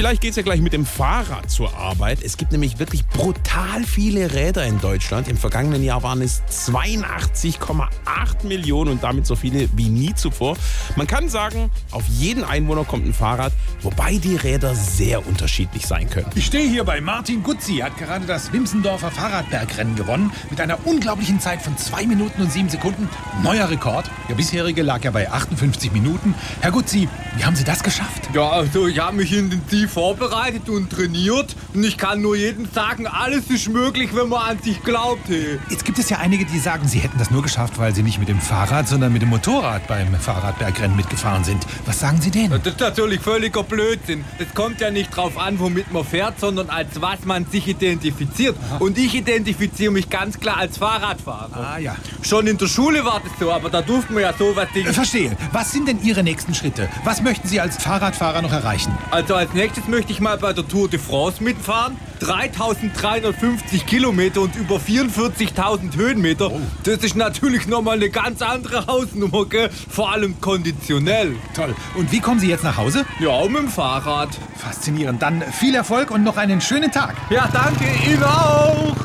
Vielleicht geht es ja gleich mit dem Fahrrad zur Arbeit. Es gibt nämlich wirklich brutal viele Räder in Deutschland. Im vergangenen Jahr waren es 82,8 Millionen und damit so viele wie nie zuvor. Man kann sagen, auf jeden Einwohner kommt ein Fahrrad, wobei die Räder sehr unterschiedlich sein können. Ich stehe hier bei Martin Gutzi, hat gerade das Wimsendorfer Fahrradbergrennen gewonnen mit einer unglaublichen Zeit von 2 Minuten und 7 Sekunden. Neuer Rekord. Der bisherige lag ja bei 58 Minuten. Herr Gutzi, wie haben Sie das geschafft? Ja, also ich habe mich intensiv vorbereitet und trainiert und ich kann nur jedem sagen, alles ist möglich, wenn man an sich glaubt. Hey. Jetzt gibt es ja einige, die sagen, sie hätten das nur geschafft, weil sie nicht mit dem Fahrrad, sondern mit dem Motorrad beim Fahrradbergrennen mitgefahren sind. Was sagen Sie denen? Das ist natürlich völliger Blödsinn. Es kommt ja nicht drauf an, womit man fährt, sondern als was man sich identifiziert. Und ich identifiziere mich ganz klar als Fahrradfahrer. Ah ja. Schon in der Schule war das so, aber da durften wir ja sowas Äh, Ding. Verstehe. Was sind denn Ihre nächsten Schritte? Was möchten Sie als Fahrradfahrer noch erreichen? Also als nächstes möchte ich mal bei der Tour de France mitfahren. 3350 Kilometer und über 44.000 Höhenmeter. Das ist natürlich nochmal eine ganz andere Hausnummer, gell? Vor allem konditionell. Toll. Und wie kommen Sie jetzt nach Hause? Ja, mit dem Fahrrad. Faszinierend. Dann viel Erfolg und noch einen schönen Tag. Ja, danke Ihnen auch.